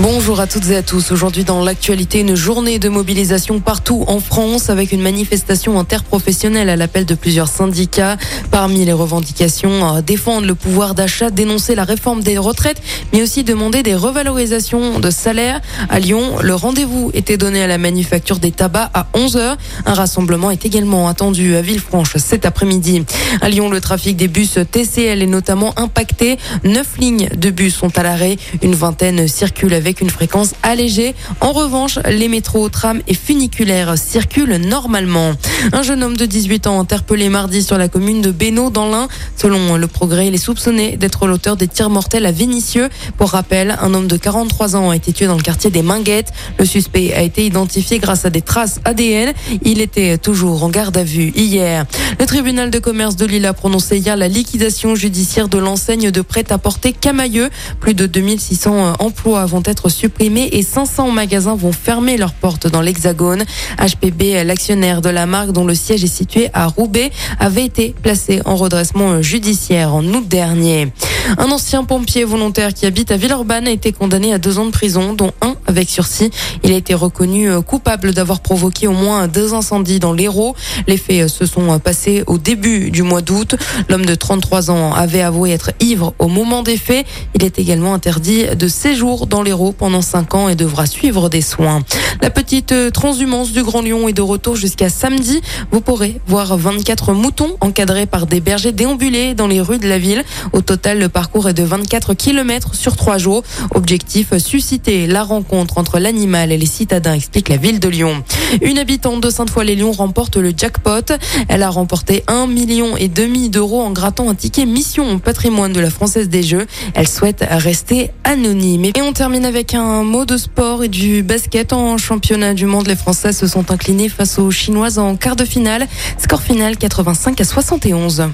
Bonjour à toutes et à tous. Aujourd'hui dans l'actualité, une journée de mobilisation partout en France avec une manifestation interprofessionnelle à l'appel de plusieurs syndicats. Parmi les revendications, euh, défendre le pouvoir d'achat, dénoncer la réforme des retraites, mais aussi demander des revalorisations de salaire. À Lyon, le rendez-vous était donné à la manufacture des tabacs à 11h. Un rassemblement est également attendu à Villefranche cet après-midi. À Lyon, le trafic des bus TCL est notamment impacté. Neuf lignes de bus sont à l'arrêt. Une vingtaine circulent avec une fréquence allégée. En revanche, les métros, trams et funiculaires circulent normalement. Un jeune homme de 18 ans interpellé mardi sur la commune de Bénaud dans l'Ain. Selon le progrès, il est soupçonné d'être l'auteur des tirs mortels à Vénissieux. Pour rappel, un homme de 43 ans a été tué dans le quartier des Minguettes. Le suspect a été identifié grâce à des traces ADN. Il était toujours en garde à vue hier. Le tribunal de commerce de Lille a prononcé hier la liquidation judiciaire de l'enseigne de prêt-à-porter Camailleux. Plus de 2600 emplois vont être supprimés et 500 magasins vont fermer leurs portes dans l'Hexagone. HPB, l'actionnaire de la marque dont le siège est situé à Roubaix, avait été placé en redressement judiciaire en août dernier. Un ancien pompier volontaire qui habite à Villeurbanne a été condamné à deux ans de prison, dont un avec sursis. Il a été reconnu euh, coupable d'avoir provoqué au moins deux incendies dans l'Hérault. Les faits euh, se sont passés au début du mois d'août. L'homme de 33 ans avait avoué être ivre au moment des faits. Il est également interdit de séjour dans l'Hérault pendant cinq ans et devra suivre des soins. La petite euh, transhumance du Grand Lyon est de retour jusqu'à samedi. Vous pourrez voir 24 moutons encadrés par des bergers déambulés dans les rues de la ville. Au total, le parcours est de 24 km sur trois jours. Objectif, susciter la rencontre entre l'animal et les citadins, explique la ville de Lyon. Une habitante de Sainte-Foy-les-Lyons remporte le jackpot. Elle a remporté un million et demi d'euros en grattant un ticket mission patrimoine de la Française des Jeux. Elle souhaite rester anonyme. Et on termine avec un mot de sport et du basket en championnat du monde. Les Français se sont inclinés face aux Chinoises en quart de finale. Score final 85 à 71.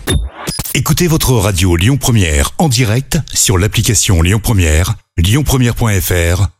Écoutez votre radio Lyon Première en direct sur l'application Lyon Première, lyonpremière.fr